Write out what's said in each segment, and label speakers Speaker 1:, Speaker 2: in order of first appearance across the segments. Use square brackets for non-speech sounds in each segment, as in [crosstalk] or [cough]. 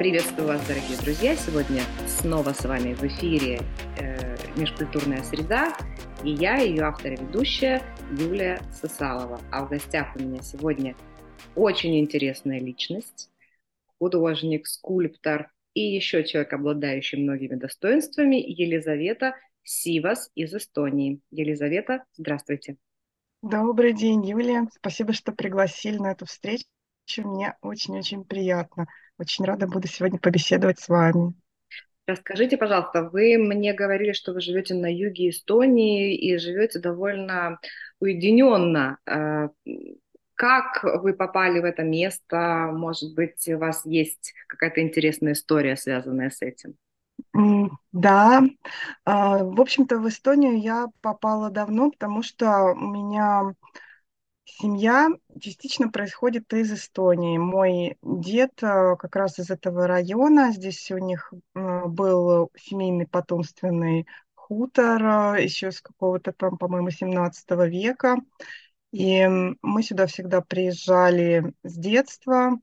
Speaker 1: Приветствую вас, дорогие друзья! Сегодня снова с вами в эфире «Межкультурная среда» и я, ее автор и ведущая Юлия Сосалова. А в гостях у меня сегодня очень интересная личность, художник, скульптор и еще человек, обладающий многими достоинствами, Елизавета Сивас из Эстонии. Елизавета, здравствуйте.
Speaker 2: Добрый день, Юлия. Спасибо, что пригласили на эту встречу. Мне очень-очень приятно. Очень рада буду сегодня побеседовать с вами.
Speaker 1: Расскажите, пожалуйста, вы мне говорили, что вы живете на юге Эстонии и живете довольно уединенно. Э, как вы попали в это место? Может быть, у вас есть какая-то интересная история, связанная с этим?
Speaker 2: Да, а, в общем-то, в Эстонию я попала давно, потому что у меня Семья частично происходит из Эстонии. Мой дед э, как раз из этого района. Здесь у них э, был семейный потомственный хутор э, еще с какого-то там, по-моему, 17 века. И мы сюда всегда приезжали с детства.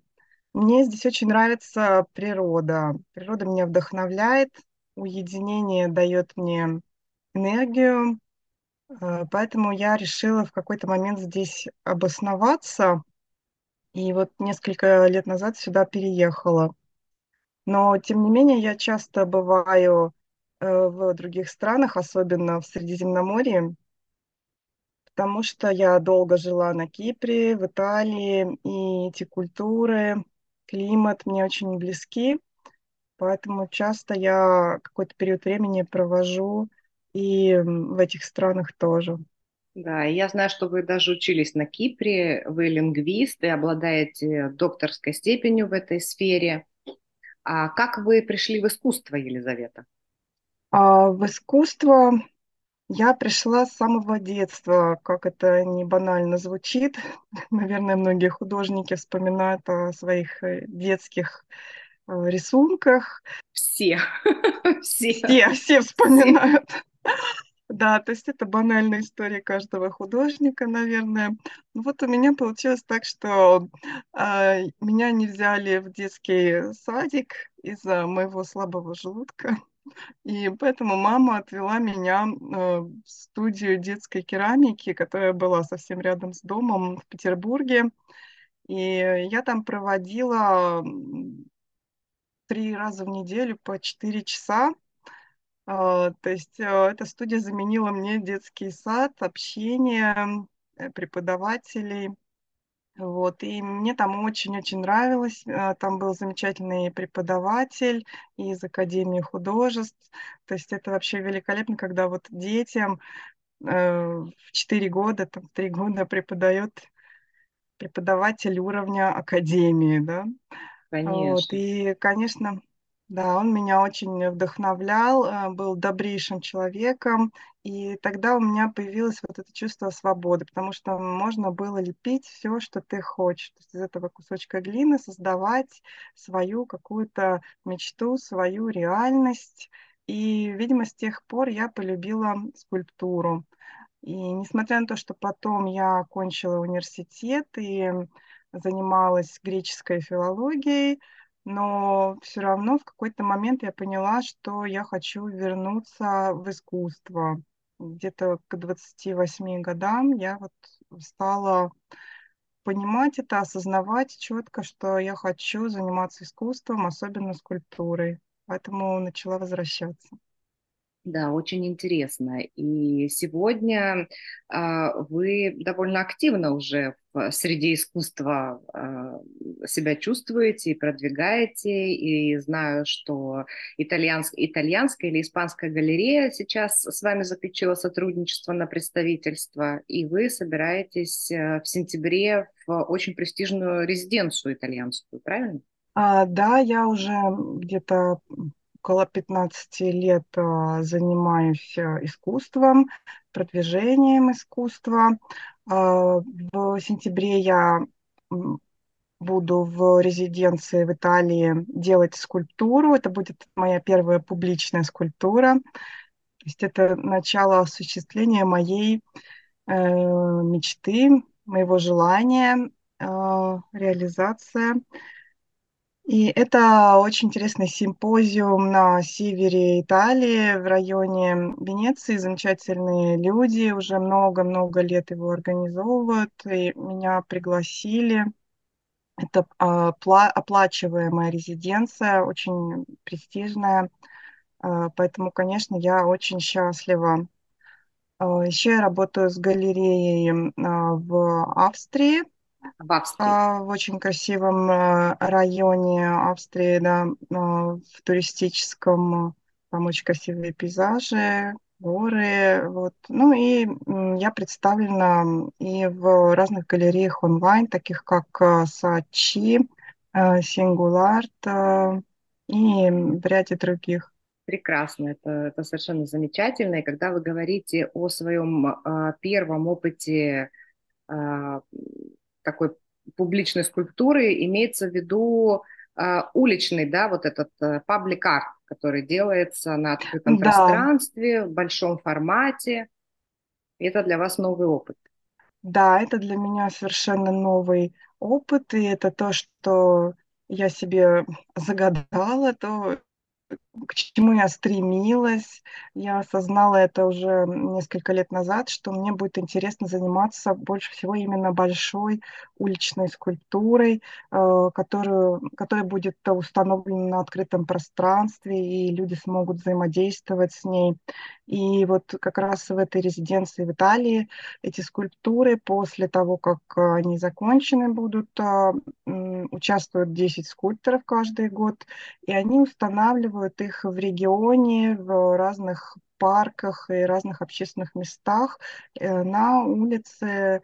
Speaker 2: Мне здесь очень нравится природа. Природа меня вдохновляет, уединение дает мне энергию, поэтому я решила в какой-то момент здесь обосноваться. И вот несколько лет назад сюда переехала. Но, тем не менее, я часто бываю э, в других странах, особенно в Средиземноморье, потому что я долго жила на Кипре, в Италии, и эти культуры, климат мне очень близки, поэтому часто я какой-то период времени провожу и в этих странах тоже.
Speaker 1: Да, я знаю, что вы даже учились на Кипре, вы лингвист и обладаете докторской степенью в этой сфере. А как вы пришли в искусство, Елизавета?
Speaker 2: А в искусство я пришла с самого детства, как это не банально звучит. [laughs] Наверное, многие художники вспоминают о своих э, детских э, рисунках.
Speaker 1: Все. [laughs]
Speaker 2: Все. Все, все вспоминают. Да, то есть это банальная история каждого художника, наверное. Ну вот у меня получилось так, что э, меня не взяли в детский садик из-за моего слабого желудка. И поэтому мама отвела меня э, в студию детской керамики, которая была совсем рядом с домом в Петербурге. И я там проводила три раза в неделю по четыре часа то есть а, эта студия заменила мне детский сад, общение э, преподавателей. Вот, и мне там очень-очень нравилось. А, там был замечательный преподаватель из Академии художеств. То есть это вообще великолепно, когда вот детям э, в 4 года, там, 3 года преподает преподаватель уровня Академии, да.
Speaker 1: Конечно. Вот,
Speaker 2: и, конечно, да, он меня очень вдохновлял, э, был добрейшим человеком, и тогда у меня появилось вот это чувство свободы, потому что можно было лепить все, что ты хочешь, то есть из этого кусочка глины создавать свою какую-то мечту, свою реальность. И, видимо, с тех пор я полюбила скульптуру. И несмотря на то, что потом я окончила университет и занималась греческой филологией, но все равно в какой-то момент я поняла, что я хочу вернуться в искусство. Где-то к 28 годам я вот стала понимать это, осознавать четко, что я хочу заниматься искусством, особенно скульптурой. Поэтому начала возвращаться.
Speaker 1: Да, очень интересно. И сегодня э, вы довольно активно уже в среде искусства э, себя чувствуете и продвигаете. И знаю, что итальянск, итальянская или испанская галерея сейчас с вами заключила сотрудничество на представительство, и вы собираетесь э, в сентябре в очень престижную резиденцию итальянскую, правильно?
Speaker 2: А, да, я уже где-то около 15 лет занимаюсь искусством, продвижением искусства. А, в сентябре я буду в резиденции в Италии делать скульптуру. Это будет моя первая публичная скульптура. То есть это начало осуществления моей э, мечты, моего желания, э, реализация. И это очень интересный симпозиум на севере Италии, в районе Венеции. Замечательные люди, уже много-много лет его организовывают, и меня пригласили. Это а, оплачиваемая резиденция, очень престижная, а, поэтому, конечно, я очень счастлива. А, еще я работаю с галереей в Австрии,
Speaker 1: в Австрии.
Speaker 2: в очень красивом районе Австрии, да, в туристическом, там очень красивые пейзажи, горы, вот. Ну и я представлена и в разных галереях онлайн, таких как э, Сачи, э, Сингуларт э, и в ряде других.
Speaker 1: Прекрасно, это, это совершенно замечательно. И когда вы говорите о своем э, первом опыте э, такой публичной скульптуры, имеется в виду э, уличный, да, вот этот паблик э, который делается на открытом да. пространстве, в большом формате. И это для вас новый опыт.
Speaker 2: Да, это для меня совершенно новый опыт, и это то, что я себе загадала, то, к чему я стремилась. Я осознала это уже несколько лет назад, что мне будет интересно заниматься больше всего именно большой уличной скульптурой, э, которую, которая будет установлена на открытом пространстве, и люди смогут взаимодействовать с ней. И вот как раз в этой резиденции в Италии эти скульптуры после того, как они закончены будут, э, участвуют 10 скульпторов каждый год, и они устанавливают их в регионе, в разных парках и разных общественных местах, э, на улице.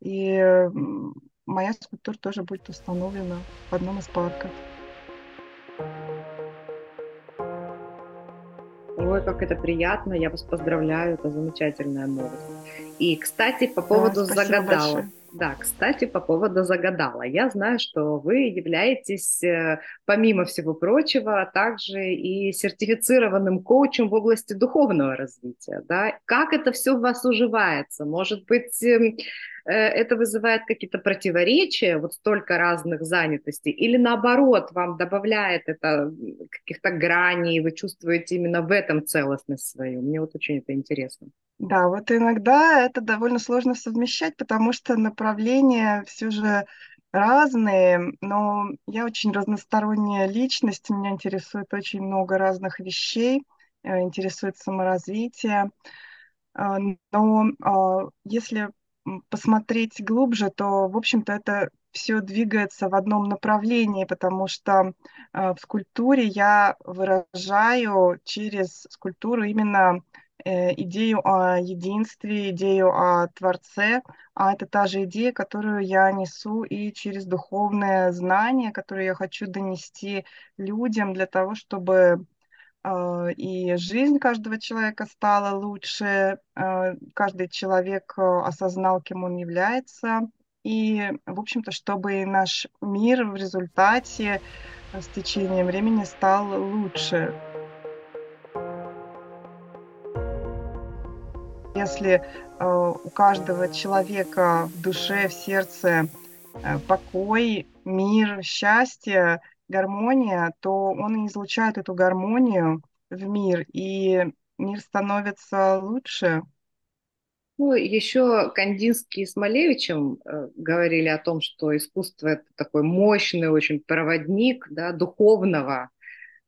Speaker 2: И моя скульптура тоже будет установлена в одном из парков.
Speaker 1: Ой, как это приятно, я вас поздравляю, это замечательная новость. И, кстати, по поводу да, загадала. Большое. Да, кстати, по поводу загадала. Я знаю, что вы являетесь, э, помимо всего прочего, также и сертифицированным коучем в области духовного развития. Да? Как это все в вас уживается? Может быть, эм, э, это вызывает какие-то противоречия, вот столько разных занятостей, или наоборот, вам добавляет это каких-то граней, вы чувствуете именно в этом целостность свою? Мне вот очень это интересно.
Speaker 2: Да, вот иногда это довольно сложно совмещать, потому что направления все же разные, но я очень разносторонняя личность, меня интересует очень много разных вещей, э, интересует саморазвитие. А, но а, если посмотреть глубже, то, в общем-то, это все двигается в одном направлении, потому что а, в скульптуре я выражаю через скульптуру именно идею о единстве, идею о Творце, а это та же идея, которую я несу и через духовное знание, которое я хочу донести людям для того, чтобы э, и жизнь каждого человека стала лучше, э, каждый человек осознал, кем он является, и, в общем-то, чтобы наш мир в результате с течением времени стал лучше. Если э, у каждого человека в душе, в сердце э, покой, мир, счастье, гармония, то он и излучает эту гармонию в мир, и мир становится лучше.
Speaker 1: Ну, еще Кандинский с Малевичем э, говорили о том, что искусство это такой мощный очень проводник да, духовного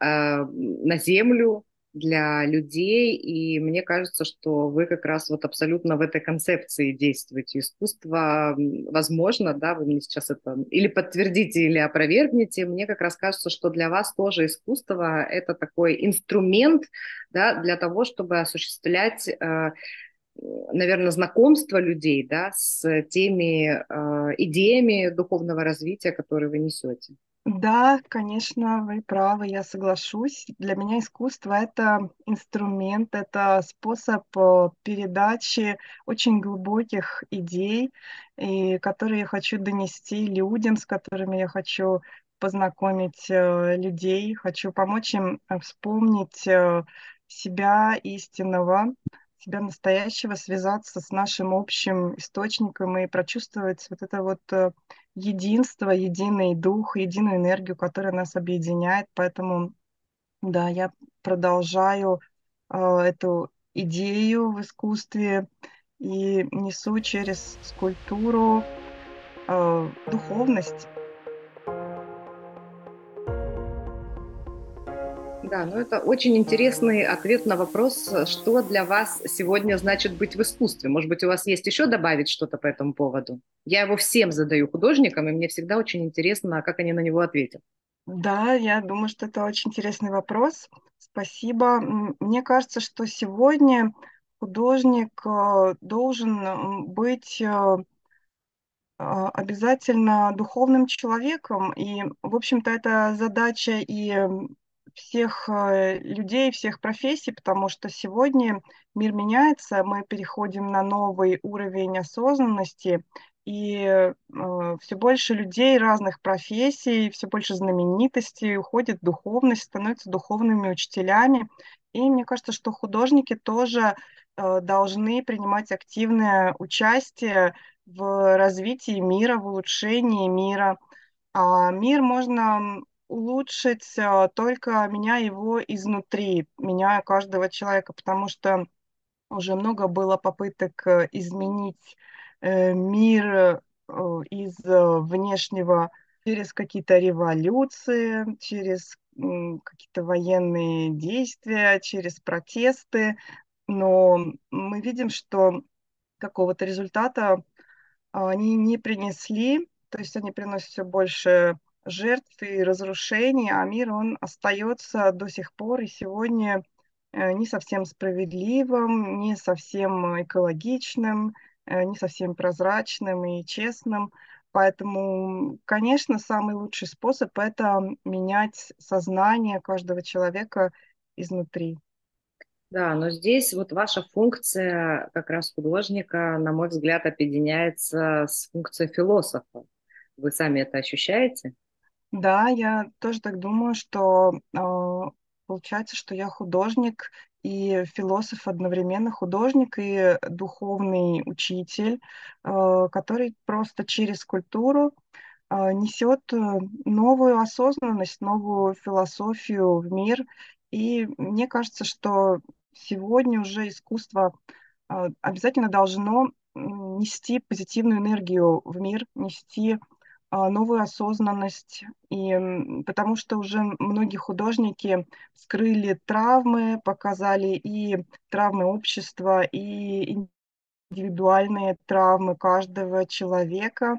Speaker 1: э, на землю, для людей, и мне кажется, что вы как раз вот абсолютно в этой концепции действуете. Искусство, возможно, да, вы мне сейчас это или подтвердите, или опровергнете, мне как раз кажется, что для вас тоже искусство — это такой инструмент, да, для того, чтобы осуществлять э, наверное, знакомство людей да, с теми э, идеями духовного развития, которые вы несете.
Speaker 2: Да, конечно, вы правы, я соглашусь. Для меня искусство— это инструмент, это способ э, передачи очень глубоких идей, и которые я хочу донести людям, с которыми я хочу познакомить э, людей, хочу помочь им э, вспомнить себя истинного, себя настоящего, связаться с нашим общим источником и прочувствовать вот это вот единство, единый дух, единую энергию, которая нас объединяет. Поэтому, да, я продолжаю э, эту идею в искусстве и несу через скульптуру э, духовность.
Speaker 1: Да, ну это очень интересный ответ на вопрос, что для вас сегодня значит быть в искусстве. Может быть, у вас есть еще добавить что-то по этому поводу? Я его всем задаю художникам, и мне всегда очень интересно, как они на него ответят.
Speaker 2: Да, я думаю, что это очень интересный вопрос. Спасибо. Мне кажется, что сегодня художник э, должен м, быть э, обязательно духовным человеком. И, в общем-то, это задача и всех э, людей, всех профессий, потому что сегодня мир меняется, мы переходим на новый уровень осознанности, и все больше людей разных профессий, все больше знаменитостей уходит в духовность, становятся духовными учителями. И мне кажется, что художники тоже э, должны принимать активное участие в развитии мира, в улучшении мира. А мир можно улучшить а, только меняя его изнутри, меняя каждого человека, потому что уже много было попыток э, изменить э, мир э, из внешнего через какие-то революции, через какие-то военные действия, через протесты. Но мы видим, что какого-то результата а, они не принесли, то есть они приносят все больше жертв и разрушений, а мир, он остается до сих пор и сегодня э, не совсем справедливым, не совсем экологичным, э, не совсем прозрачным и честным. Поэтому, конечно, самый лучший способ– это менять сознание каждого человека изнутри.
Speaker 1: Да, но здесь вот ваша функция как раз художника, на мой взгляд, объединяется с функцией философа. Вы сами это ощущаете?
Speaker 2: Да, я тоже так думаю, что э, получается, что я художник и философ одновременно, художник и духовный учитель, э, который просто через культуру э, несет э, новую осознанность, новую философию в мир. И мне кажется, что сегодня уже искусство обязательно должно нести позитивную энергию в мир, нести а, новую осознанность, и потому что уже многие художники скрыли травмы, показали и травмы общества, и индивидуальные травмы каждого человека.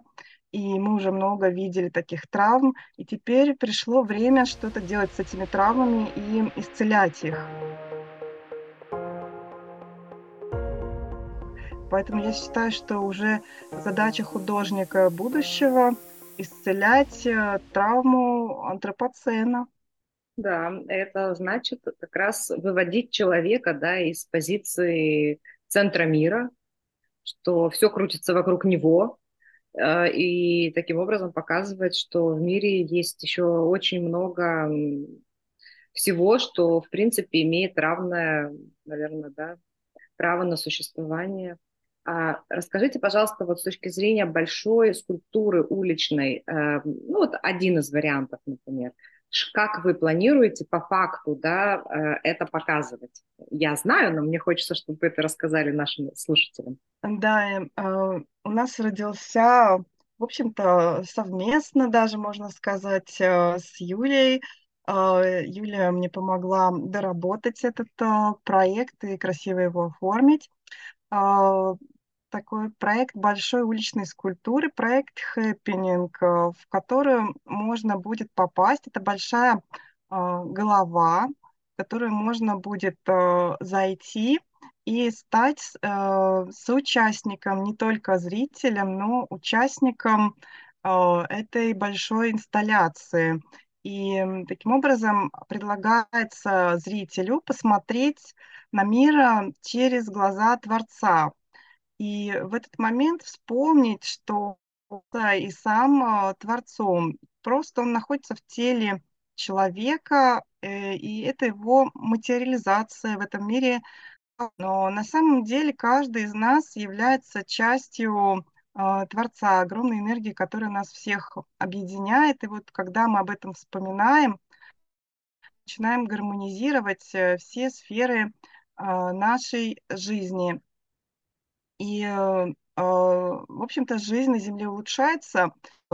Speaker 2: И мы уже много видели таких травм, и теперь пришло время что-то делать с этими травмами и исцелять их. Поэтому я считаю, что уже задача художника будущего исцелять э, травму антропоцена.
Speaker 1: Да, это значит как раз выводить человека, да, из позиции центра мира, что все крутится вокруг него, э, и таким образом показывать, что в мире есть еще очень много всего, что, в принципе, имеет равное, наверное, да, право на существование. А расскажите, пожалуйста, вот с точки зрения большой скульптуры уличной, э, ну вот один из вариантов, например, как вы планируете по факту, да, э, это показывать? Я знаю, но мне хочется, чтобы вы это рассказали нашим слушателям.
Speaker 2: Да, э, э, у нас родился, в общем-то, совместно даже, можно сказать, э, с Юлей. Э, Юлия мне помогла доработать этот проект и красиво его оформить. Такой проект большой уличной скульптуры, проект Happening, э, в который можно будет попасть. Это большая а, голова, в которую можно будет э, зайти и стать э, соучастником, не только зрителем, но участником этой большой инсталляции. И таким образом предлагается зрителю посмотреть на мир через глаза Творца. И в этот момент вспомнить, что и сам Творцом. Просто он находится в теле человека, э, и это его материализация в этом мире. Но на самом деле каждый из нас является частью э, Творца, огромной энергии, которая нас всех объединяет. И вот когда мы об этом вспоминаем, начинаем гармонизировать э, все сферы нашей жизни. И, в общем-то, жизнь на Земле улучшается,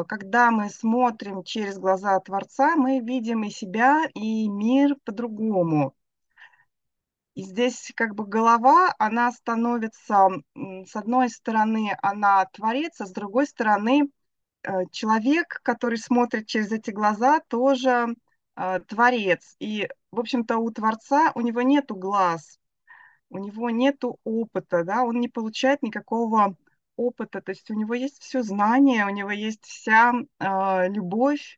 Speaker 2: когда мы смотрим через глаза Творца, мы видим и себя, и мир по-другому. И здесь как бы голова, она становится, с одной стороны, она творец, а с другой стороны, э, человек, который смотрит через эти глаза, тоже э, творец. И, в общем-то, у Творца, у него нету глаз, у него нету опыта, да, он не получает никакого опыта, то есть у него есть все знание, у него есть вся э, любовь,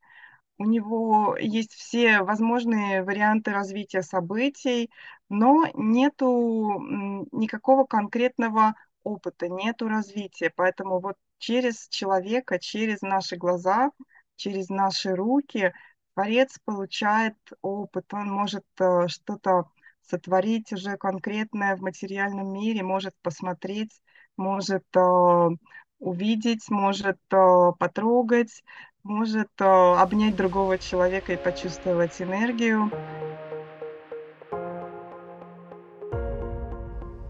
Speaker 2: у него есть все возможные варианты развития событий, но нету никакого конкретного опыта, нету развития. Поэтому вот через человека, через наши глаза, через наши руки Творец получает опыт, он может э, что-то сотворить уже конкретное в материальном мире, может посмотреть может э, увидеть, может э, потрогать, может э, обнять другого человека и почувствовать энергию.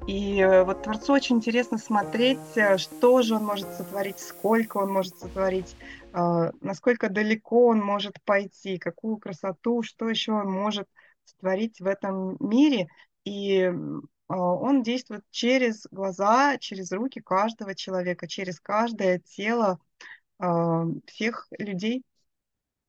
Speaker 2: И вот Творцу очень интересно смотреть, что же он может сотворить, сколько он может сотворить, насколько далеко он может пойти, какую красоту, что еще он может сотворить в этом мире. И а, он действует через глаза, через руки каждого человека, через каждое тело а, всех людей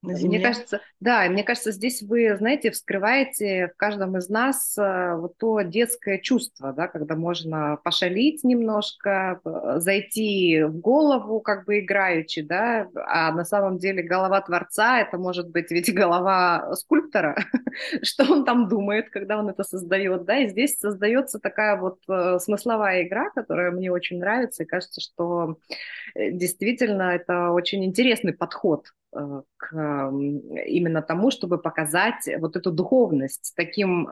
Speaker 1: на Земле. Мне кажется, да, мне кажется, здесь вы, знаете, вскрываете в каждом из нас э, вот то детское чувство, да, когда можно пошалить немножко, э, зайти в голову, как бы играючи, да, а на самом деле голова творца, это может быть ведь [laughs] голова скульптора, [laughs] что он там думает, когда он это создает, да, и здесь создается такая вот э, смысловая игра, которая мне очень нравится, и кажется, что действительно это очень интересный подход к именно тому, чтобы показать вот эту духовность таким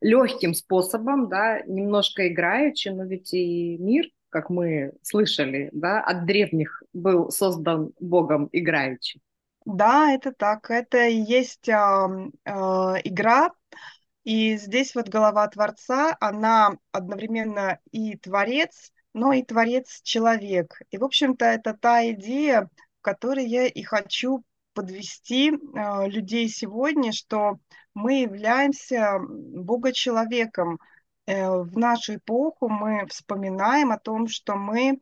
Speaker 1: легким способом, да, немножко играючи, но ведь и мир, как мы слышали, да, от древних был создан Богом играючи.
Speaker 2: Да, это так, это и есть э, э, игра, и здесь вот голова Творца, она одновременно и Творец, но и Творец-человек. И, в общем-то, это та идея, которой я и хочу подвести э, людей сегодня, что мы являемся Бога-человеком. Э, в нашу эпоху мы вспоминаем о том, что мы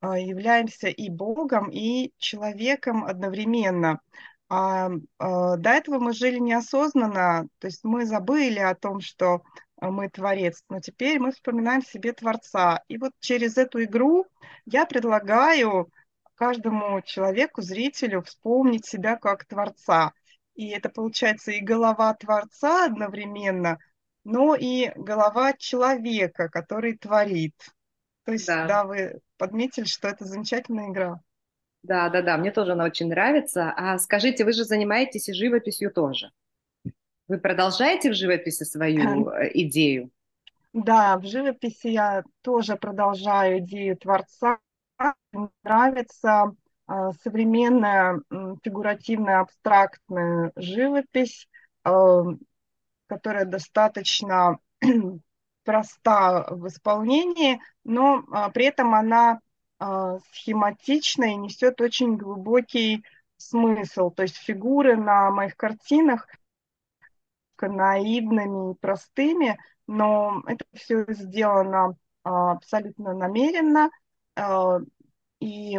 Speaker 2: э, являемся и Богом, и человеком одновременно. А, а до этого мы жили неосознанно, то есть мы забыли о том, что мы творец, но теперь мы вспоминаем себе Творца. И вот через эту игру я предлагаю каждому человеку, зрителю вспомнить себя как творца. И это получается и голова творца одновременно, но и голова человека, который творит. То есть, да, да вы подметили, что это замечательная игра.
Speaker 1: Да, да, да, мне тоже она очень нравится. А скажите, вы же занимаетесь и живописью тоже. Вы продолжаете в живописи свою э, идею?
Speaker 2: Да, в живописи я тоже продолжаю идею Творца, нравится а, современная фигуративная абстрактная живопись, а, которая достаточно [clears throat] проста в исполнении, но а, при этом она схематична и несет очень глубокий смысл. То есть фигуры на моих картинах наивными и простыми, но это все сделано абсолютно намеренно, и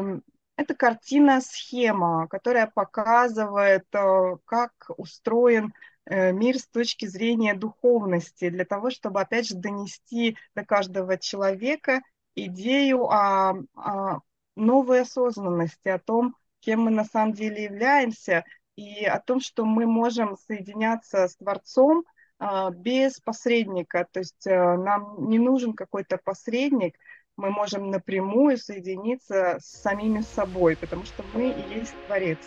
Speaker 2: это картина-схема, которая показывает, а, как устроен э, мир с точки зрения духовности, для того, чтобы, опять же, донести до каждого человека идею о, о новой осознанности, о том, кем мы на самом деле являемся, и о том, что мы можем соединяться с Творцом а, без посредника. То есть а, нам не нужен какой-то посредник, мы можем напрямую соединиться с самими собой, потому что мы и есть Творец.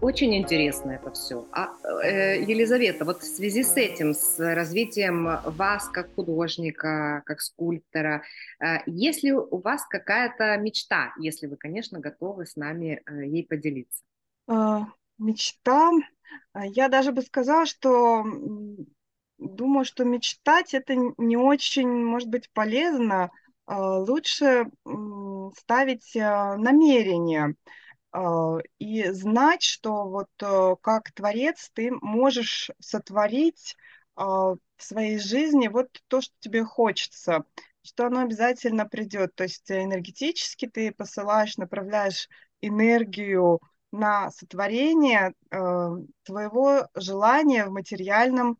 Speaker 1: Очень интересно это все. А, э, Елизавета, вот в связи с этим, с развитием вас как художника, как скульптора, э, есть ли у вас какая-то мечта, если вы, конечно, готовы с нами э, ей поделиться?
Speaker 2: Э, мечта? Я даже бы сказала, что думаю, что мечтать это не очень, может быть, полезно. Э, лучше ставить э, намерения. А, и знать, что вот э, как творец ты можешь сотворить а, в своей жизни вот то, что тебе хочется, что оно обязательно придет. То есть энергетически ты посылаешь, направляешь энергию на сотворение э, твоего желания в материальном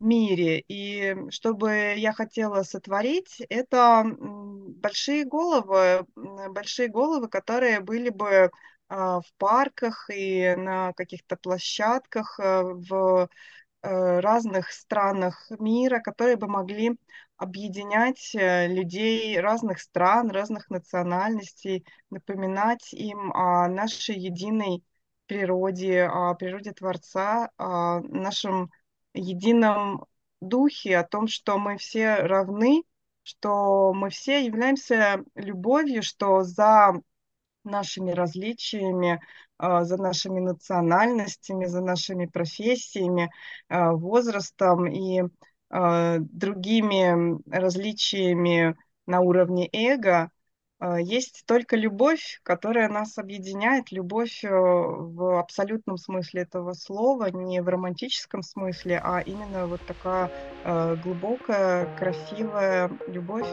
Speaker 2: мире. И что бы я хотела сотворить, это большие головы, большие головы, которые были бы а, в парках и на каких-то площадках э, в э, разных странах мира, которые бы могли объединять э, людей разных стран, разных национальностей, напоминать им о нашей единой природе, о природе Творца, о нашем едином духе, о том, что мы все равны, что мы все являемся любовью, что за нашими различиями, а, за нашими национальностями, за нашими профессиями, а, возрастом и а, другими различиями на уровне эго есть только любовь, которая нас объединяет, любовь э, в абсолютном смысле этого слова, не в романтическом смысле, а именно вот такая э, глубокая, красивая любовь.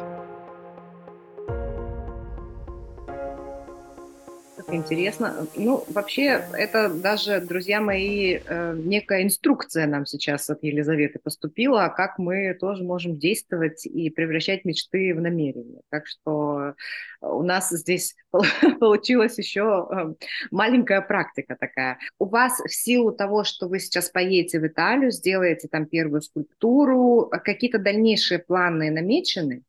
Speaker 1: Интересно. Ну, вообще, это даже, друзья мои, э, некая инструкция нам сейчас от Елизаветы поступила, как мы тоже можем действовать и превращать мечты в намерения. Так что у нас здесь [laughs] получилась еще э, маленькая практика такая. У вас в силу того, что вы сейчас поедете в Италию, сделаете там первую скульптуру, какие-то дальнейшие планы намечены?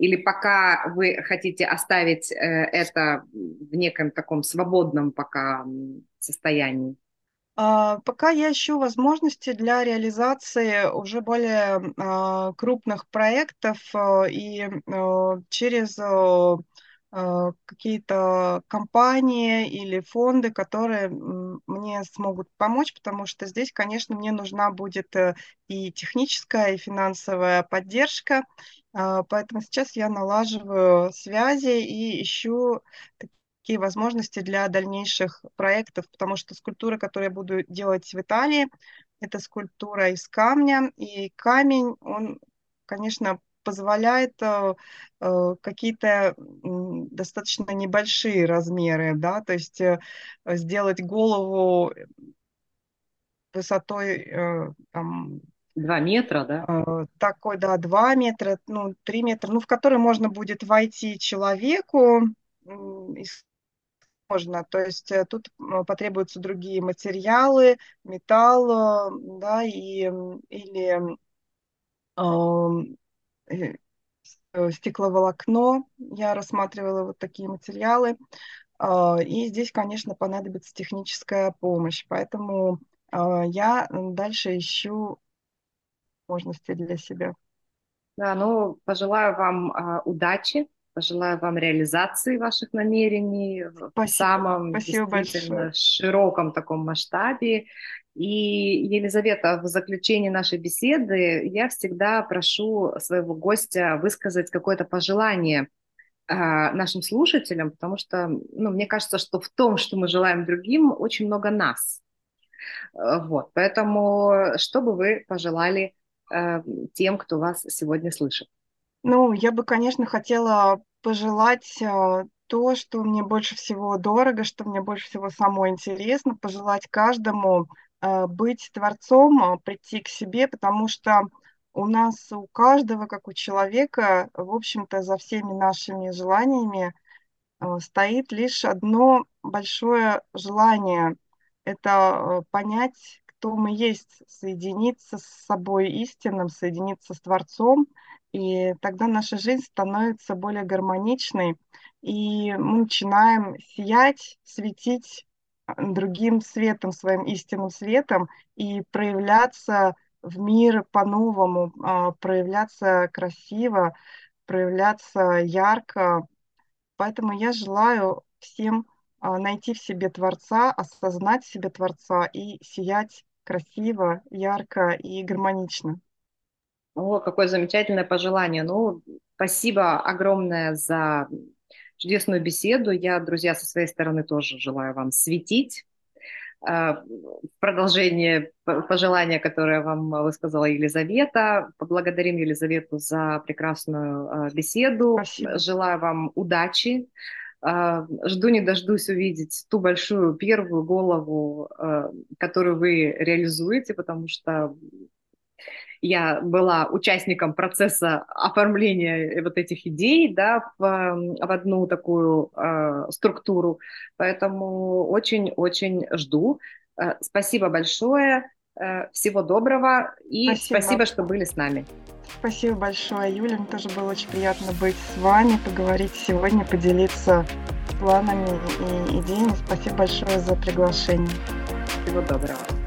Speaker 1: Или пока вы хотите оставить э, это в неком таком свободном пока состоянии?
Speaker 2: А, пока я ищу возможности для реализации уже более а, крупных проектов а, и через какие-то компании или фонды, которые мне смогут помочь, потому что здесь, конечно, мне нужна будет э, и техническая, и финансовая поддержка, поэтому сейчас я налаживаю связи и ищу такие возможности для дальнейших проектов, потому что скульптура, которую я буду делать в Италии, это скульптура из камня, и камень, он, конечно, позволяет э, э, какие-то достаточно небольшие размеры, да, то есть э, сделать голову высотой там,
Speaker 1: Два метра, да?
Speaker 2: Э, такой, да, два метра, ну, три метра, ну, в который можно будет войти человеку, можно, то есть э, тут потребуются другие материалы, металл, да, и, или э, стекловолокно, я рассматривала вот такие материалы, и здесь, конечно, понадобится техническая помощь, поэтому я дальше ищу возможности для себя.
Speaker 1: Да, ну, пожелаю вам а, удачи, пожелаю вам реализации ваших намерений Спасибо. в самом Спасибо действительно большое. широком таком масштабе. И, Елизавета, в заключении нашей беседы я всегда прошу своего гостя высказать какое-то пожелание а, нашим слушателям, потому что, ну, мне кажется, что в том, что мы желаем другим, очень много нас. Э, вот, поэтому что бы вы пожелали тем, кто вас сегодня слышит?
Speaker 2: Ну, я бы, конечно, хотела пожелать э, то, что мне больше всего дорого, что мне больше всего самое интересно, пожелать каждому э, быть творцом, прийти к себе, потому что у нас у каждого, как у человека, в общем-то, за всеми нашими желаниями э, стоит лишь одно большое желание. Это э, понять, кто мы есть, соединиться с собой истинным, соединиться с Творцом, и тогда наша жизнь становится более гармоничной, и мы начинаем сиять, светить э, другим светом, своим истинным светом, и проявляться в мир по-новому, а, проявляться красиво, проявляться ярко. Поэтому я желаю всем а, найти в себе Творца, осознать в себе Творца и сиять красиво, ярко и гармонично.
Speaker 1: О, какое замечательное пожелание. Ну, спасибо огромное за чудесную беседу. Я, друзья, со своей стороны тоже желаю вам светить, Э, продолжение пожелания, которое вам высказала Елизавета. Поблагодарим Елизавету за прекрасную э, беседу.
Speaker 2: Спасибо.
Speaker 1: Желаю вам удачи. Э, жду не дождусь увидеть ту большую первую голову, которую вы реализуете, потому что я была участником процесса оформления вот этих идей, да, в, в одну такую э, структуру. Поэтому очень-очень жду. Спасибо большое. Э, всего доброго и спасибо. спасибо, что были с нами.
Speaker 2: Спасибо большое, Юля. Мне тоже было очень приятно быть с вами, поговорить сегодня, поделиться планами и идеями. Спасибо большое за приглашение.
Speaker 1: Всего доброго.